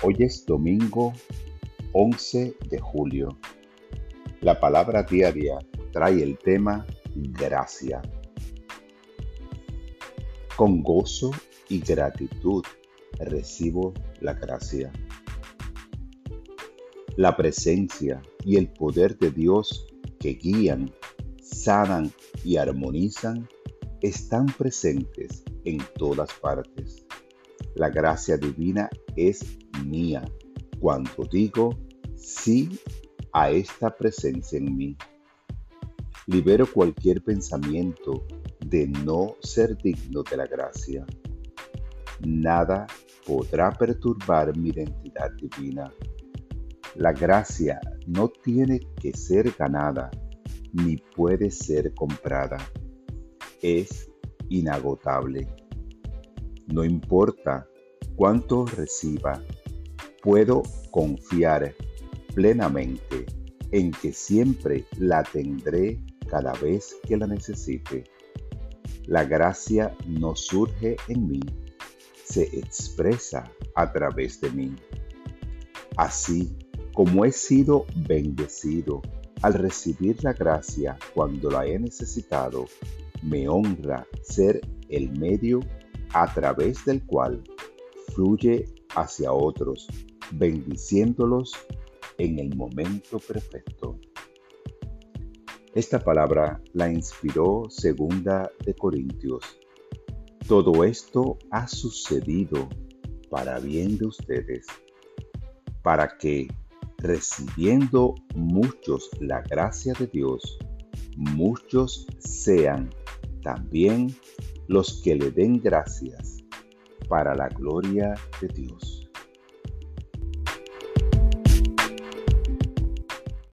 Hoy es domingo 11 de julio. La palabra diaria trae el tema gracia. Con gozo y gratitud recibo la gracia. La presencia y el poder de Dios que guían, sanan y armonizan están presentes en todas partes. La gracia divina es mía cuando digo sí a esta presencia en mí. Libero cualquier pensamiento de no ser digno de la gracia. Nada podrá perturbar mi identidad divina. La gracia no tiene que ser ganada ni puede ser comprada. Es inagotable. No importa cuánto reciba, puedo confiar plenamente en que siempre la tendré cada vez que la necesite. La gracia no surge en mí, se expresa a través de mí. Así como he sido bendecido al recibir la gracia cuando la he necesitado, me honra ser el medio a través del cual fluye hacia otros, bendiciéndolos en el momento perfecto. Esta palabra la inspiró segunda de Corintios. Todo esto ha sucedido para bien de ustedes, para que, recibiendo muchos la gracia de Dios, muchos sean también los que le den gracias para la gloria de Dios.